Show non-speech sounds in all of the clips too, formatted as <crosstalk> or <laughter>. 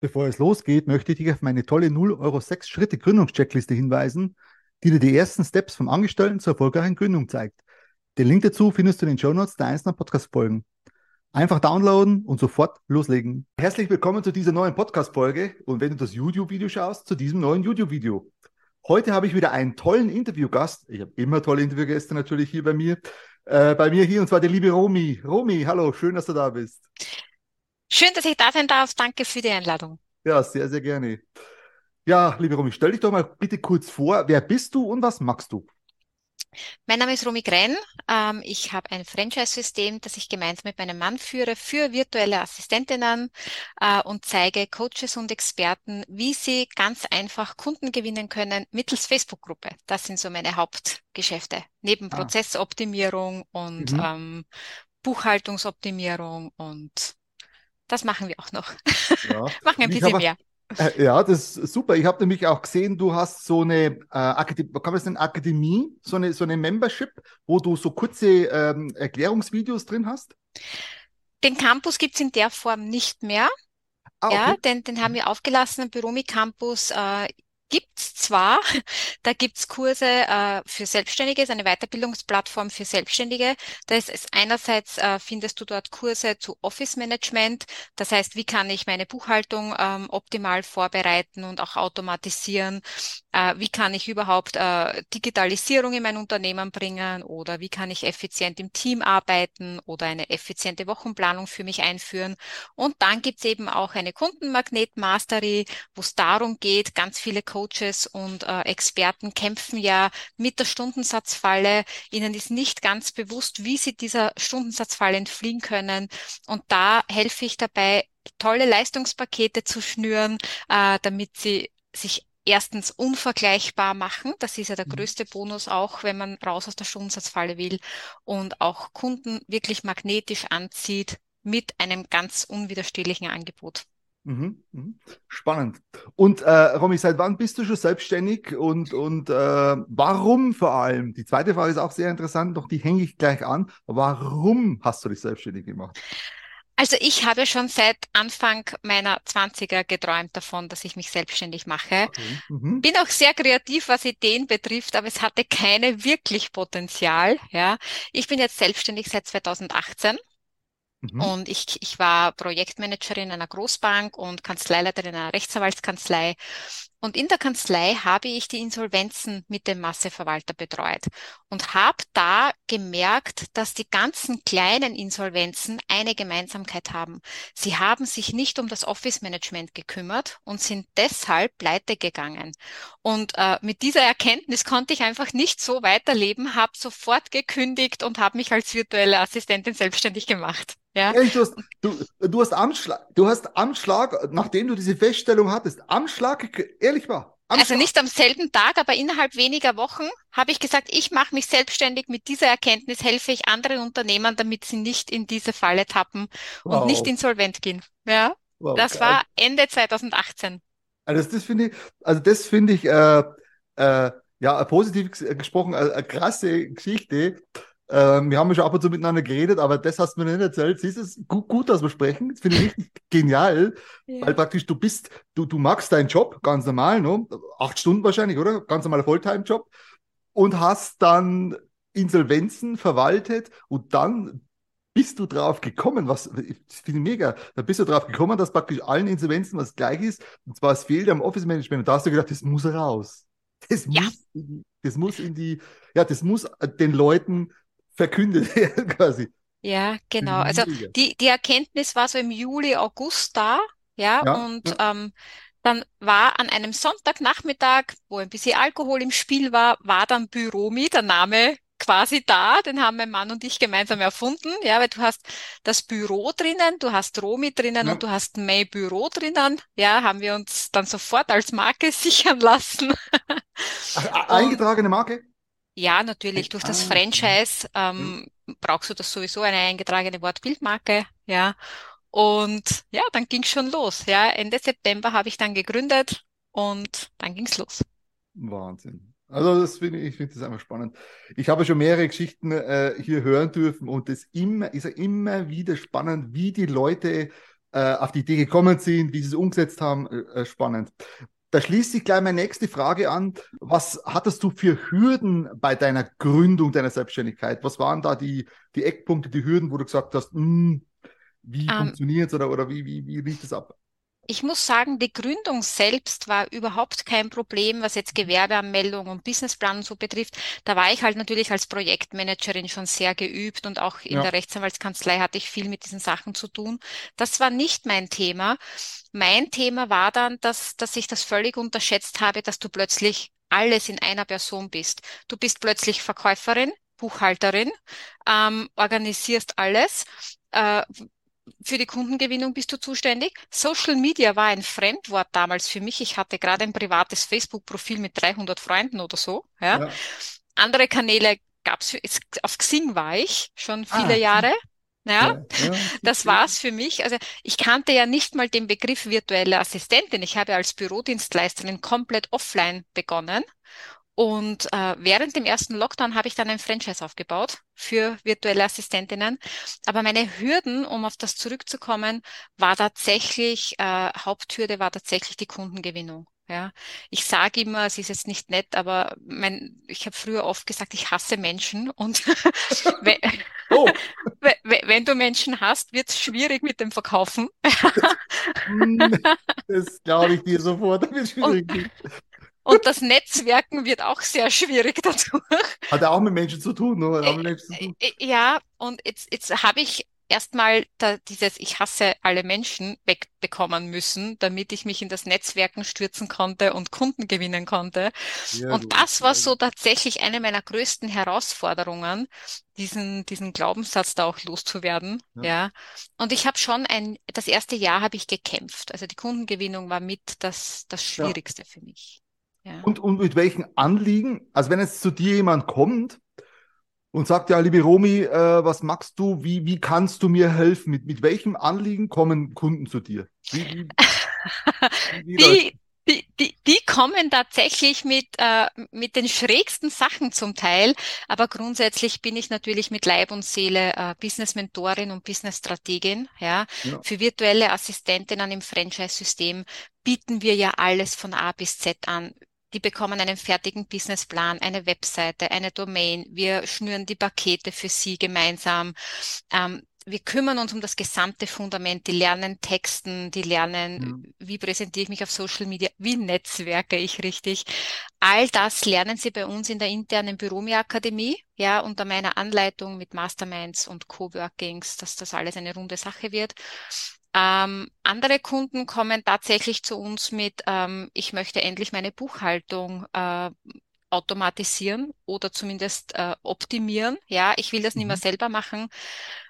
Bevor es losgeht, möchte ich dich auf meine tolle 0 Euro 6 Schritte Gründungscheckliste hinweisen, die dir die ersten Steps vom Angestellten zur erfolgreichen Gründung zeigt. Den Link dazu findest du in den Show Notes der einzelnen Podcast-Folgen. Einfach downloaden und sofort loslegen. Herzlich willkommen zu dieser neuen Podcast-Folge und wenn du das YouTube-Video schaust, zu diesem neuen YouTube-Video. Heute habe ich wieder einen tollen Interviewgast. Ich habe immer tolle Interviewgäste natürlich hier bei mir. Äh, bei mir hier und zwar der liebe Romy. Romy, hallo, schön, dass du da bist. Schön, dass ich da sein darf. Danke für die Einladung. Ja, sehr, sehr gerne. Ja, liebe Romy, stell dich doch mal bitte kurz vor. Wer bist du und was magst du? Mein Name ist Romy Grenn. Ähm, ich habe ein Franchise-System, das ich gemeinsam mit meinem Mann führe für virtuelle Assistentinnen äh, und zeige Coaches und Experten, wie sie ganz einfach Kunden gewinnen können mittels Facebook-Gruppe. Das sind so meine Hauptgeschäfte. Neben ah. Prozessoptimierung und mhm. ähm, Buchhaltungsoptimierung und das machen wir auch noch. Ja. <laughs> machen ein bisschen mehr. Äh, ja, das ist super. Ich habe nämlich auch gesehen, du hast so eine, äh, Akademie, kann man das nennen, Akademie, so eine, so eine Membership, wo du so kurze ähm, Erklärungsvideos drin hast. Den Campus gibt es in der Form nicht mehr. Ah, okay. Ja, den, den haben wir aufgelassen, Büromi Campus. Äh, gibt's zwar, <laughs> da gibt's Kurse äh, für Selbstständige, ist eine Weiterbildungsplattform für Selbstständige. Da ist es einerseits äh, findest du dort Kurse zu Office Management, das heißt, wie kann ich meine Buchhaltung ähm, optimal vorbereiten und auch automatisieren? Äh, wie kann ich überhaupt äh, Digitalisierung in mein Unternehmen bringen oder wie kann ich effizient im Team arbeiten oder eine effiziente Wochenplanung für mich einführen? Und dann gibt's eben auch eine Kundenmagnet Mastery, wo es darum geht, ganz viele Coaches und äh, Experten kämpfen ja mit der Stundensatzfalle. Ihnen ist nicht ganz bewusst, wie sie dieser Stundensatzfalle entfliehen können. Und da helfe ich dabei, tolle Leistungspakete zu schnüren, äh, damit sie sich erstens unvergleichbar machen. Das ist ja der mhm. größte Bonus auch, wenn man raus aus der Stundensatzfalle will und auch Kunden wirklich magnetisch anzieht mit einem ganz unwiderstehlichen Angebot. Mhm, mhm. Spannend. Und äh, Romy, seit wann bist du schon selbstständig und, und äh, warum vor allem? Die zweite Frage ist auch sehr interessant, doch die hänge ich gleich an. Warum hast du dich selbstständig gemacht? Also ich habe schon seit Anfang meiner Zwanziger geträumt davon, dass ich mich selbstständig mache. Okay. Mhm. Bin auch sehr kreativ, was Ideen betrifft, aber es hatte keine wirklich Potenzial. Ja, ich bin jetzt selbstständig seit 2018 Mhm. Und ich, ich war Projektmanagerin einer Großbank und Kanzleileiterin einer Rechtsanwaltskanzlei. Und in der Kanzlei habe ich die Insolvenzen mit dem Masseverwalter betreut und habe da gemerkt, dass die ganzen kleinen Insolvenzen eine Gemeinsamkeit haben. Sie haben sich nicht um das Office-Management gekümmert und sind deshalb pleite gegangen. Und äh, mit dieser Erkenntnis konnte ich einfach nicht so weiterleben, habe sofort gekündigt und habe mich als virtuelle Assistentin selbstständig gemacht. Ja. Ehrlich, du, hast, du, du hast Amtsschlag, du hast Amtsschlag, nachdem du diese Feststellung hattest, Amtsschlag, ehrlich war. Also nicht am selben Tag, aber innerhalb weniger Wochen habe ich gesagt, ich mache mich selbstständig. Mit dieser Erkenntnis helfe ich anderen Unternehmern, damit sie nicht in diese Falle tappen wow. und nicht insolvent gehen. Ja, wow, das geil. war Ende 2018. Also das finde ich, also das finde ich, äh, äh, ja, positiv gesprochen, eine, eine krasse Geschichte. Ähm, wir haben ja schon ab und zu miteinander geredet, aber das hast du mir nicht erzählt. Siehst es gut, gut, dass wir sprechen. Das finde ich richtig <laughs> genial, ja. weil praktisch du bist, du, du magst deinen Job ganz normal, ne? acht Stunden wahrscheinlich, oder? Ganz normaler Volltime-Job und hast dann Insolvenzen verwaltet und dann bist du drauf gekommen, was ich finde mega, da bist du drauf gekommen, dass praktisch allen Insolvenzen was gleich ist, und zwar es fehlt am Office Management und da hast du gedacht, das muss raus. Das ja. muss, das muss in die, ja, das muss den Leuten verkündet <laughs> quasi. Ja, genau. Also die, die Erkenntnis war so im Juli, August da, ja, ja und ja. Ähm, dann war an einem Sonntagnachmittag, wo ein bisschen Alkohol im Spiel war, war dann Büromi, der Name quasi da, den haben mein Mann und ich gemeinsam erfunden, ja, weil du hast das Büro drinnen, du hast Romi drinnen ja. und du hast May Büro drinnen, ja, haben wir uns dann sofort als Marke <laughs> sichern lassen. Ach, eingetragene Marke? Ja, natürlich. Durch das ah, Franchise ähm, brauchst du das sowieso eine eingetragene Wortbildmarke, ja. Und ja, dann ging's schon los. Ja, Ende September habe ich dann gegründet und dann ging's los. Wahnsinn. Also das finde ich, ich finde das einfach spannend. Ich habe schon mehrere Geschichten äh, hier hören dürfen und es immer ist ja immer wieder spannend, wie die Leute äh, äh, auf die Idee gekommen sind, wie sie es umgesetzt haben. Äh, äh, spannend. Da schließt sich gleich meine nächste Frage an. Was hattest du für Hürden bei deiner Gründung deiner Selbstständigkeit? Was waren da die, die Eckpunkte, die Hürden, wo du gesagt hast, mh, hm, wie um, ähm. funktioniert es oder, oder wie, wie, wie lief das ab? Ich muss sagen, die Gründung selbst war überhaupt kein Problem, was jetzt Gewerbeanmeldung und Businessplan und so betrifft. Da war ich halt natürlich als Projektmanagerin schon sehr geübt und auch in ja. der Rechtsanwaltskanzlei hatte ich viel mit diesen Sachen zu tun. Das war nicht mein Thema. Mein Thema war dann, dass, dass ich das völlig unterschätzt habe, dass du plötzlich alles in einer Person bist. Du bist plötzlich Verkäuferin, Buchhalterin, ähm, organisierst alles, äh, für die Kundengewinnung bist du zuständig. Social Media war ein Fremdwort damals für mich. Ich hatte gerade ein privates Facebook-Profil mit 300 Freunden oder so. Ja. ja. Andere Kanäle gab's. Auf Xing war ich schon viele ah, Jahre. Ja, ja, ja, <laughs> das war's für mich. Also ich kannte ja nicht mal den Begriff virtuelle Assistentin. Ich habe als Bürodienstleisterin komplett offline begonnen und äh, während dem ersten Lockdown habe ich dann ein Franchise aufgebaut für virtuelle Assistentinnen. Aber meine Hürden, um auf das zurückzukommen, war tatsächlich, äh, Haupthürde war tatsächlich die Kundengewinnung. Ja, ich sage immer, es ist jetzt nicht nett, aber mein, ich habe früher oft gesagt, ich hasse Menschen und <laughs> wenn, oh. <laughs> wenn, du Menschen hast, wird es schwierig mit dem Verkaufen. <laughs> das glaube ich dir sofort, das wird schwierig. Und, und das Netzwerken wird auch sehr schwierig dadurch. Hat ja auch mit Menschen zu tun, oder? Zu tun. Ja, und jetzt, jetzt habe ich erstmal dieses Ich hasse alle Menschen wegbekommen müssen, damit ich mich in das Netzwerken stürzen konnte und Kunden gewinnen konnte. Ja, und das war so tatsächlich eine meiner größten Herausforderungen, diesen, diesen Glaubenssatz da auch loszuwerden. Ja. ja. Und ich habe schon ein, das erste Jahr habe ich gekämpft. Also die Kundengewinnung war mit das, das Schwierigste ja. für mich. Ja. Und, und mit welchen Anliegen? Also wenn jetzt zu dir jemand kommt und sagt, ja, liebe Romi, äh, was magst du? Wie, wie kannst du mir helfen? Mit, mit welchem Anliegen kommen Kunden zu dir? Wie, wie, <laughs> die, die, die, die kommen tatsächlich mit, äh, mit den schrägsten Sachen zum Teil, aber grundsätzlich bin ich natürlich mit Leib und Seele äh, Business-Mentorin und Business-Strategin. Ja. ja. Für virtuelle Assistentinnen im Franchise-System bieten wir ja alles von A bis Z an. Die bekommen einen fertigen Businessplan, eine Webseite, eine Domain. Wir schnüren die Pakete für sie gemeinsam. Ähm, wir kümmern uns um das gesamte Fundament. Die lernen Texten, die lernen, mhm. wie präsentiere ich mich auf Social Media, wie netzwerke ich richtig. All das lernen sie bei uns in der internen Büromi Akademie, ja, unter meiner Anleitung mit Masterminds und Coworkings, dass das alles eine runde Sache wird. Ähm, andere Kunden kommen tatsächlich zu uns mit, ähm, ich möchte endlich meine Buchhaltung äh, automatisieren oder zumindest äh, optimieren. Ja, ich will das nicht mehr mhm. selber machen.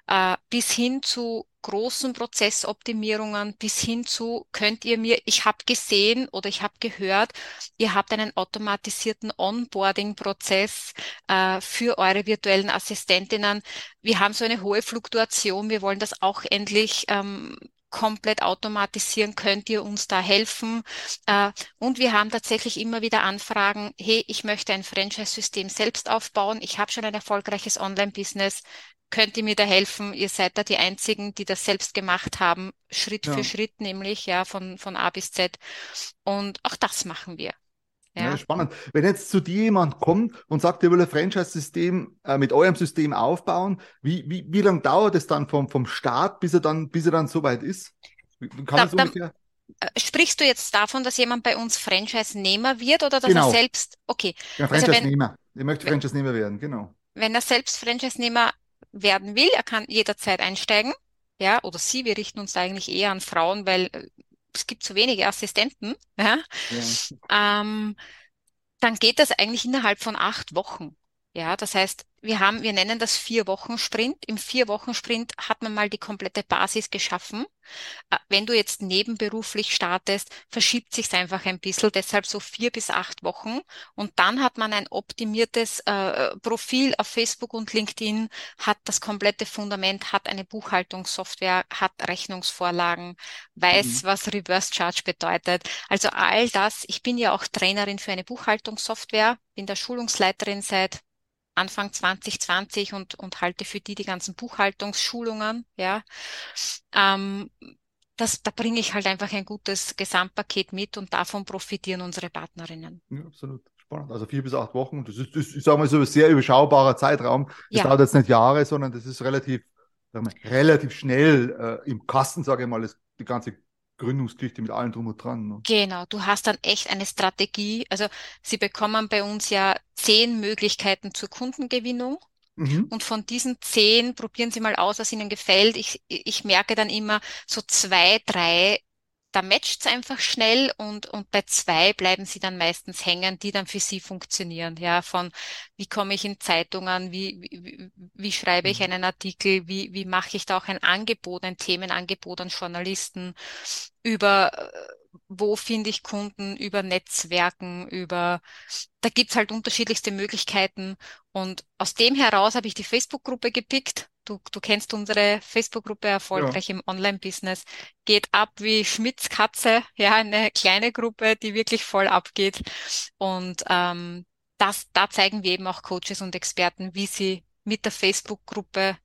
Äh, bis hin zu großen Prozessoptimierungen, bis hin zu, könnt ihr mir, ich habe gesehen oder ich habe gehört, ihr habt einen automatisierten Onboarding-Prozess äh, für eure virtuellen Assistentinnen. Wir haben so eine hohe Fluktuation, wir wollen das auch endlich ähm, komplett automatisieren, könnt ihr uns da helfen? Äh, und wir haben tatsächlich immer wieder Anfragen, hey, ich möchte ein Franchise-System selbst aufbauen, ich habe schon ein erfolgreiches Online-Business, könnt ihr mir da helfen? Ihr seid da die Einzigen, die das selbst gemacht haben, Schritt ja. für Schritt nämlich, ja, von, von A bis Z. Und auch das machen wir. Ja. ja. spannend. Wenn jetzt zu dir jemand kommt und sagt, er will ein Franchise-System äh, mit eurem System aufbauen, wie, wie, wie lange dauert es dann vom, vom Start, bis er dann, bis er dann soweit ist? Kann da, ungefähr? Äh, sprichst du jetzt davon, dass jemand bei uns Franchise-Nehmer wird oder dass genau. er selbst, okay. Ja, Franchise-Nehmer. Also ich möchte Franchise-Nehmer werden, genau. Wenn er selbst Franchise-Nehmer werden will, er kann jederzeit einsteigen. Ja, oder sie, wir richten uns eigentlich eher an Frauen, weil äh, es gibt zu wenige Assistenten, ja, ja. Ähm, dann geht das eigentlich innerhalb von acht Wochen. Ja, das heißt, wir haben, wir nennen das vier Wochen Sprint. Im vier Wochen Sprint hat man mal die komplette Basis geschaffen. Äh, wenn du jetzt nebenberuflich startest, verschiebt sich's einfach ein bisschen, deshalb so vier bis acht Wochen. Und dann hat man ein optimiertes äh, Profil auf Facebook und LinkedIn, hat das komplette Fundament, hat eine Buchhaltungssoftware, hat Rechnungsvorlagen, weiß, mhm. was Reverse Charge bedeutet. Also all das. Ich bin ja auch Trainerin für eine Buchhaltungssoftware, bin der Schulungsleiterin seit Anfang 2020 und, und halte für die die ganzen Buchhaltungsschulungen, ja. Ähm, das, da bringe ich halt einfach ein gutes Gesamtpaket mit und davon profitieren unsere Partnerinnen. Ja, absolut. Spannend. Also vier bis acht Wochen. Das ist, das, ich sage mal so, ein sehr überschaubarer Zeitraum. Das ja. dauert jetzt nicht Jahre, sondern das ist relativ, sagen wir, relativ schnell äh, im Kasten, sage ich mal, das, die ganze Gründungsgeschichte mit allen drum und dran. Ne? Genau, du hast dann echt eine Strategie. Also sie bekommen bei uns ja zehn Möglichkeiten zur Kundengewinnung. Mhm. Und von diesen zehn probieren Sie mal aus, was Ihnen gefällt. Ich, ich merke dann immer so zwei, drei da matcht's einfach schnell und, und bei zwei bleiben sie dann meistens hängen, die dann für sie funktionieren. Ja, von wie komme ich in Zeitungen, wie, wie, wie schreibe ich mhm. einen Artikel, wie, wie mache ich da auch ein Angebot, ein Themenangebot an Journalisten über wo finde ich Kunden, über Netzwerken, über, da gibt's halt unterschiedlichste Möglichkeiten. Und aus dem heraus habe ich die Facebook-Gruppe gepickt Du, du kennst unsere Facebook-Gruppe erfolgreich ja. im Online-Business. Geht ab wie Schmidts Katze, ja, eine kleine Gruppe, die wirklich voll abgeht. Und ähm, das, da zeigen wir eben auch Coaches und Experten, wie sie mit der Facebook-Gruppe,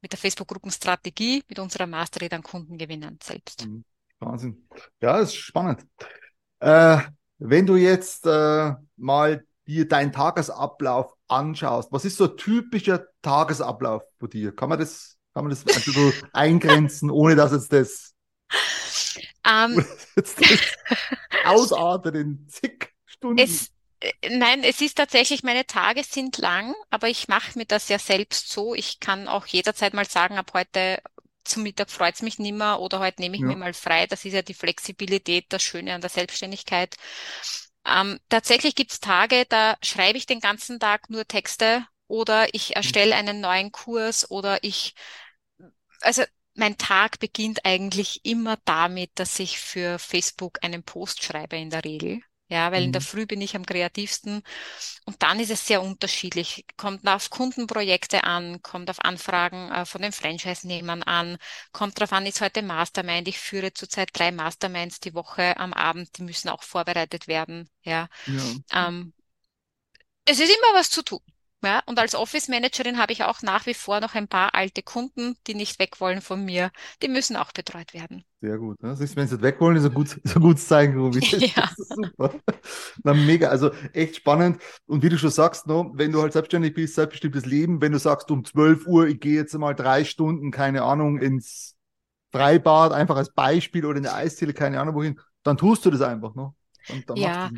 mit der Facebook-Gruppenstrategie, mit unserer Mastery dann Kunden gewinnen selbst. Mhm. Wahnsinn. Ja, ist spannend. Äh, wenn du jetzt äh, mal dir deinen Tagesablauf anschaust, was ist so typischer Tagesablauf bei dir? Kann man das, kann man das ein bisschen <laughs> eingrenzen, ohne dass <laughs> jetzt das, um, ähm. das ausartet in zig Stunden? Es, äh, nein, es ist tatsächlich, meine Tage sind lang, aber ich mache mir das ja selbst so. Ich kann auch jederzeit mal sagen, ab heute zum Mittag freut's mich nimmer oder heute nehme ich ja. mir mal frei. Das ist ja die Flexibilität, das Schöne an der Selbstständigkeit. Ähm, tatsächlich gibt's Tage, da schreibe ich den ganzen Tag nur Texte oder ich erstelle einen neuen Kurs oder ich, also mein Tag beginnt eigentlich immer damit, dass ich für Facebook einen Post schreibe in der Regel. Ja, weil mhm. in der mhm. Früh bin ich am kreativsten. Und dann ist es sehr unterschiedlich. Kommt auf Kundenprojekte an, kommt auf Anfragen äh, von den Franchise-Nehmern an, kommt darauf an, ist heute Mastermind. Ich führe zurzeit drei Masterminds die Woche am Abend, die müssen auch vorbereitet werden. Ja. ja. Ähm, es ist immer was zu tun. Ja, und als Office Managerin habe ich auch nach wie vor noch ein paar alte Kunden, die nicht weg wollen von mir. Die müssen auch betreut werden. Sehr gut. Ne? Siehst, wenn sie nicht weg wollen, ist ein, gut, ist ein gutes Zeichen, Ruby. <laughs> Ja. Super. Na, mega. Also echt spannend. Und wie du schon sagst, no, wenn du halt selbstständig bist, selbstbestimmtes Leben, wenn du sagst um 12 Uhr, ich gehe jetzt mal drei Stunden, keine Ahnung, ins Freibad, einfach als Beispiel oder in der Eisziele, keine Ahnung wohin, dann tust du das einfach. Dann ja,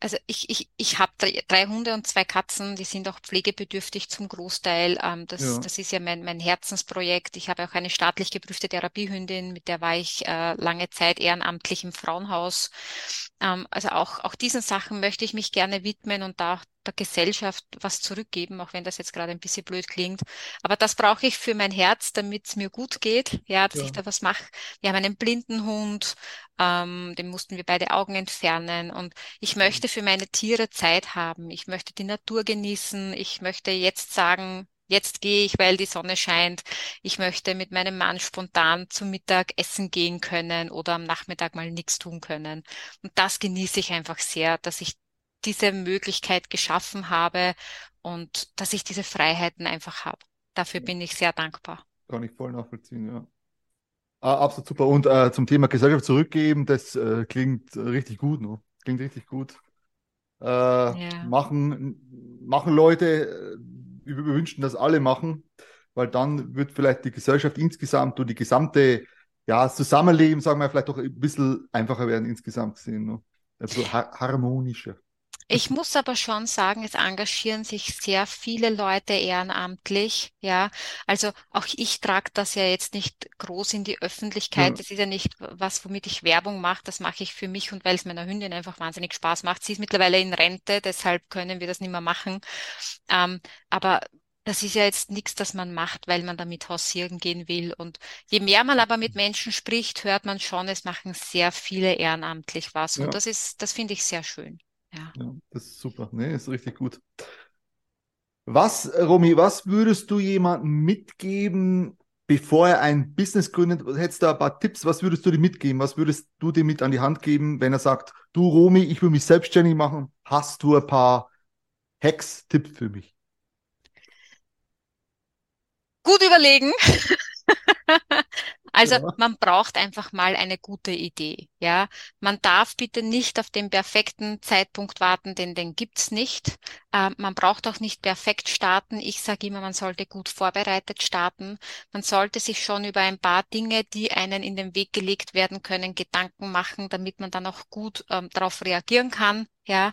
also ich, ich, ich habe drei, Hunde und zwei Katzen, die sind auch pflegebedürftig zum Großteil. Ähm, das, ja. das ist ja mein, mein Herzensprojekt. Ich habe auch eine staatlich geprüfte Therapiehündin, mit der war ich äh, lange Zeit ehrenamtlich im Frauenhaus. Ähm, also auch, auch diesen Sachen möchte ich mich gerne widmen und da auch der Gesellschaft was zurückgeben, auch wenn das jetzt gerade ein bisschen blöd klingt. Aber das brauche ich für mein Herz, damit es mir gut geht, ja, dass ja. ich da was mache. Wir haben einen blinden Hund, ähm, dem mussten wir beide Augen entfernen und ich möchte für meine Tiere Zeit haben. Ich möchte die Natur genießen. Ich möchte jetzt sagen, jetzt gehe ich, weil die Sonne scheint. Ich möchte mit meinem Mann spontan zum Mittag essen gehen können oder am Nachmittag mal nichts tun können. Und das genieße ich einfach sehr, dass ich diese Möglichkeit geschaffen habe und dass ich diese Freiheiten einfach habe. Dafür bin ich sehr dankbar. Kann ich voll nachvollziehen, ja. Ah, absolut super. Und äh, zum Thema Gesellschaft zurückgeben, das äh, klingt richtig gut, ne? Klingt richtig gut. Äh, ja. machen, machen Leute, wir wünschen, dass alle machen, weil dann wird vielleicht die Gesellschaft insgesamt und die gesamte, ja, das Zusammenleben, sagen wir, vielleicht auch ein bisschen einfacher werden insgesamt gesehen, ne? also harmonischer. Ich muss aber schon sagen, es engagieren sich sehr viele Leute ehrenamtlich, ja. Also auch ich trage das ja jetzt nicht groß in die Öffentlichkeit. Ja. Das ist ja nicht was, womit ich Werbung mache. Das mache ich für mich und weil es meiner Hündin einfach wahnsinnig Spaß macht. Sie ist mittlerweile in Rente, deshalb können wir das nicht mehr machen. Ähm, aber das ist ja jetzt nichts, das man macht, weil man damit hausieren gehen will. Und je mehr man aber mit Menschen spricht, hört man schon, es machen sehr viele ehrenamtlich was. Ja. Und das ist, das finde ich sehr schön. Ja. ja das ist super. Nee, ist richtig gut. Was, Romy, was würdest du jemandem mitgeben, bevor er ein Business gründet? Hättest du ein paar Tipps? Was würdest du dir mitgeben? Was würdest du dir mit an die Hand geben, wenn er sagt, du Romy, ich will mich selbstständig machen? Hast du ein paar Hacks, Tipps für mich? Gut überlegen. <laughs> Also ja. man braucht einfach mal eine gute Idee. Ja, man darf bitte nicht auf den perfekten Zeitpunkt warten, denn den gibt's nicht. Äh, man braucht auch nicht perfekt starten. Ich sage immer, man sollte gut vorbereitet starten. Man sollte sich schon über ein paar Dinge, die einen in den Weg gelegt werden können, Gedanken machen, damit man dann auch gut ähm, darauf reagieren kann. Ja,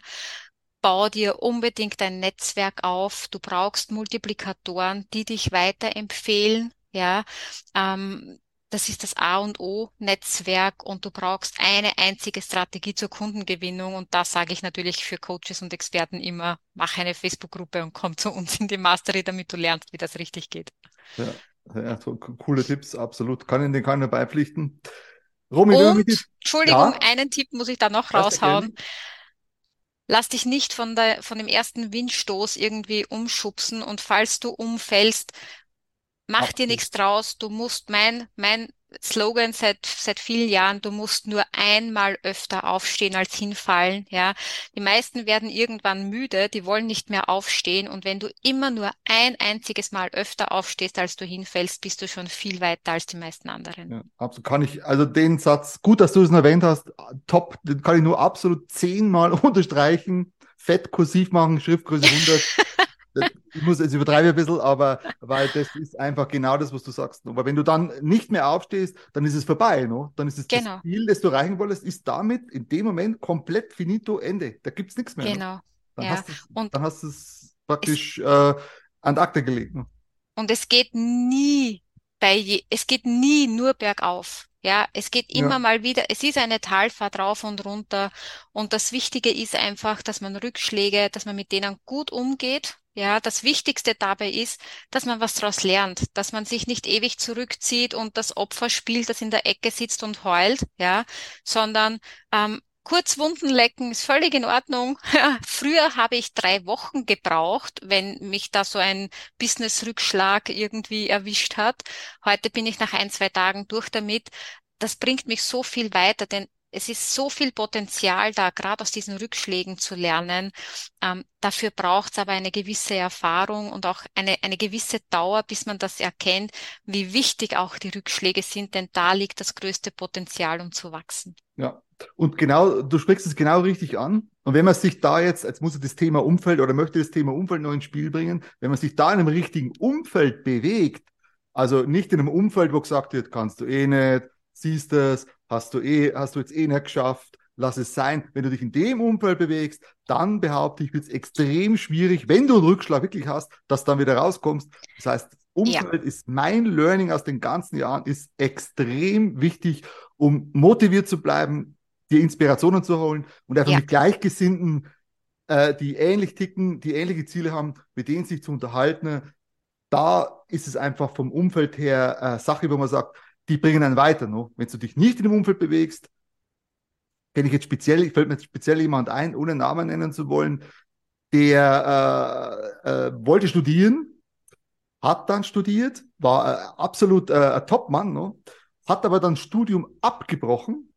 bau dir unbedingt ein Netzwerk auf. Du brauchst Multiplikatoren, die dich weiterempfehlen. Ja, ähm, das ist das A und O Netzwerk und du brauchst eine einzige Strategie zur Kundengewinnung. Und da sage ich natürlich für Coaches und Experten immer, mach eine Facebook-Gruppe und komm zu uns in die Mastery, damit du lernst, wie das richtig geht. Ja, ja so coole Tipps, absolut. Kann Ihnen keiner beipflichten. Romy, und, Entschuldigung, ja? einen Tipp muss ich da noch raushauen. Lass dich nicht von, der, von dem ersten Windstoß irgendwie umschubsen und falls du umfällst, Mach dir nichts draus. Du musst mein, mein Slogan seit, seit vielen Jahren, du musst nur einmal öfter aufstehen als hinfallen, ja. Die meisten werden irgendwann müde, die wollen nicht mehr aufstehen und wenn du immer nur ein einziges Mal öfter aufstehst, als du hinfällst, bist du schon viel weiter als die meisten anderen. Ja, absolut. Kann ich, also den Satz, gut, dass du es erwähnt hast, top, den kann ich nur absolut zehnmal <laughs> unterstreichen, fett kursiv machen, Schriftgröße 100. <laughs> ich muss jetzt übertreibe ein bisschen, aber weil das ist einfach genau das, was du sagst. Aber wenn du dann nicht mehr aufstehst, dann ist es vorbei. No? Dann ist es genau. das Ziel, das du erreichen wolltest, ist damit in dem Moment komplett finito Ende. Da gibt es nichts mehr. Genau. No? Dann, ja. hast dann hast du es praktisch es, äh, an die Akte gelegt. No? Und es geht nie bei je, es geht nie nur bergauf. Ja, es geht immer ja. mal wieder, es ist eine Talfahrt rauf und runter. Und das Wichtige ist einfach, dass man Rückschläge, dass man mit denen gut umgeht ja, das Wichtigste dabei ist, dass man was daraus lernt, dass man sich nicht ewig zurückzieht und das Opfer spielt, das in der Ecke sitzt und heult, ja, sondern ähm, kurz Wunden lecken ist völlig in Ordnung. <laughs> Früher habe ich drei Wochen gebraucht, wenn mich da so ein Business-Rückschlag irgendwie erwischt hat. Heute bin ich nach ein, zwei Tagen durch damit. Das bringt mich so viel weiter, denn es ist so viel Potenzial da, gerade aus diesen Rückschlägen zu lernen. Ähm, dafür braucht es aber eine gewisse Erfahrung und auch eine, eine gewisse Dauer, bis man das erkennt, wie wichtig auch die Rückschläge sind, denn da liegt das größte Potenzial, um zu wachsen. Ja, und genau, du sprichst es genau richtig an. Und wenn man sich da jetzt, jetzt muss er das Thema Umfeld oder möchte das Thema Umfeld noch ins Spiel bringen, wenn man sich da in einem richtigen Umfeld bewegt, also nicht in einem Umfeld, wo gesagt wird, kannst du eh nicht, siehst es, hast du eh, hast du jetzt eh nicht geschafft, lass es sein. Wenn du dich in dem Umfeld bewegst, dann behaupte ich, wird es extrem schwierig, wenn du einen Rückschlag wirklich hast, dass du dann wieder rauskommst. Das heißt, Umfeld ja. ist mein Learning aus den ganzen Jahren, ist extrem wichtig, um motiviert zu bleiben, dir Inspirationen zu holen und einfach ja. mit Gleichgesinnten, äh, die ähnlich ticken, die ähnliche Ziele haben, mit denen sich zu unterhalten. Da ist es einfach vom Umfeld her äh, Sache, wo man sagt, die bringen einen weiter. No? Wenn du dich nicht in dem Umfeld bewegst, kenne ich jetzt speziell, fällt mir jetzt speziell jemand ein, ohne Namen nennen zu wollen, der äh, äh, wollte studieren, hat dann studiert, war äh, absolut äh, ein Top-Mann, no? hat aber dann Studium abgebrochen,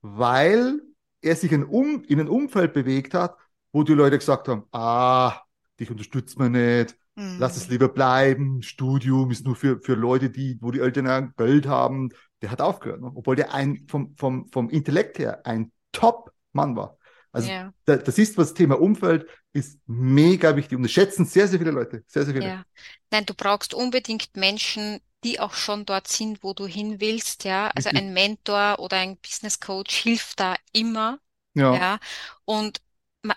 weil er sich in, um, in ein Umfeld bewegt hat, wo die Leute gesagt haben, ah, dich unterstützt man nicht, Mhm. Lass es lieber bleiben. Studium ist nur für, für Leute, die, wo die Eltern Geld haben. Der hat aufgehört, ne? obwohl der ein, vom, vom, vom Intellekt her ein Top-Mann war. Also ja. da, das ist, was Thema Umfeld ist mega wichtig und das schätzen sehr, sehr viele Leute. Sehr, sehr viele. Ja. Nein, du brauchst unbedingt Menschen, die auch schon dort sind, wo du hin willst, ja. Also ein Mentor oder ein Business Coach hilft da immer. Ja. ja. Und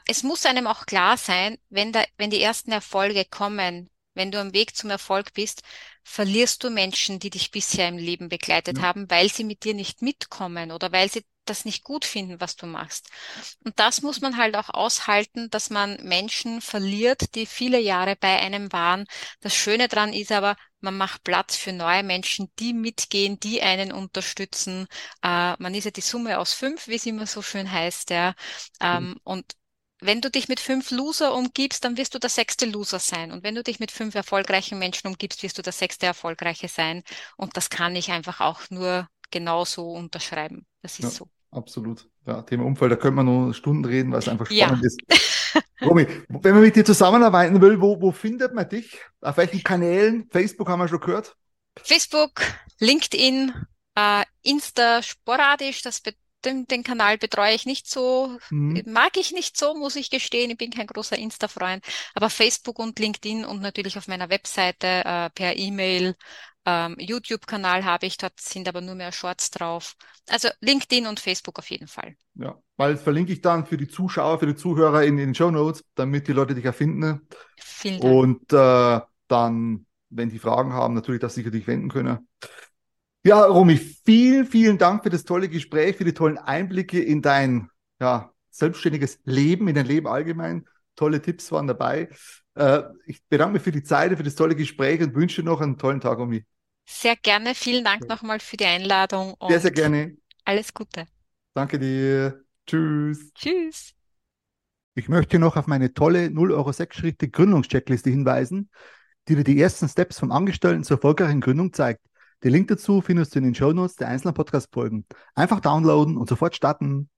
es muss einem auch klar sein, wenn, da, wenn die ersten Erfolge kommen, wenn du am Weg zum Erfolg bist, verlierst du Menschen, die dich bisher im Leben begleitet ja. haben, weil sie mit dir nicht mitkommen oder weil sie das nicht gut finden, was du machst. Und das muss man halt auch aushalten, dass man Menschen verliert, die viele Jahre bei einem waren. Das Schöne dran ist aber, man macht Platz für neue Menschen, die mitgehen, die einen unterstützen. Äh, man ist ja die Summe aus fünf, wie es immer so schön heißt, ja. Ähm, mhm. Und wenn du dich mit fünf Loser umgibst, dann wirst du der sechste Loser sein. Und wenn du dich mit fünf erfolgreichen Menschen umgibst, wirst du der sechste Erfolgreiche sein. Und das kann ich einfach auch nur genauso unterschreiben. Das ist ja, so. Absolut. Ja, Thema Umfeld, da könnte man nur Stunden reden, weil es einfach spannend ja. ist. Romy, wenn man mit dir zusammenarbeiten will, wo, wo findet man dich? Auf welchen Kanälen? Facebook haben wir schon gehört. Facebook, LinkedIn, Äh, Insta sporadisch, das den, den Kanal betreue ich nicht so, mhm. mag ich nicht so, muss ich gestehen. Ich bin kein großer Insta-Freund. Aber Facebook und LinkedIn und natürlich auf meiner Webseite äh, per E-Mail, ähm, YouTube-Kanal habe ich, dort sind aber nur mehr Shorts drauf. Also LinkedIn und Facebook auf jeden Fall. Ja, weil das verlinke ich dann für die Zuschauer, für die Zuhörer in, in den Show Notes, damit die Leute dich erfinden. Vielen Dank. Und äh, dann, wenn die Fragen haben, natürlich das sicherlich wenden können. Ja, Romy, vielen, vielen Dank für das tolle Gespräch, für die tollen Einblicke in dein ja, selbstständiges Leben, in dein Leben allgemein. Tolle Tipps waren dabei. Äh, ich bedanke mich für die Zeit, für das tolle Gespräch und wünsche noch einen tollen Tag, Romy. Sehr gerne. Vielen Dank nochmal für die Einladung. sehr, sehr gerne. Alles Gute. Danke dir. Tschüss. Tschüss. Ich möchte noch auf meine tolle 0 Euro 6 Schritte Gründungscheckliste hinweisen, die dir die ersten Steps vom Angestellten zur erfolgreichen Gründung zeigt. Den Link dazu findest du in den Shownotes der einzelnen Podcast-Folgen. Einfach downloaden und sofort starten.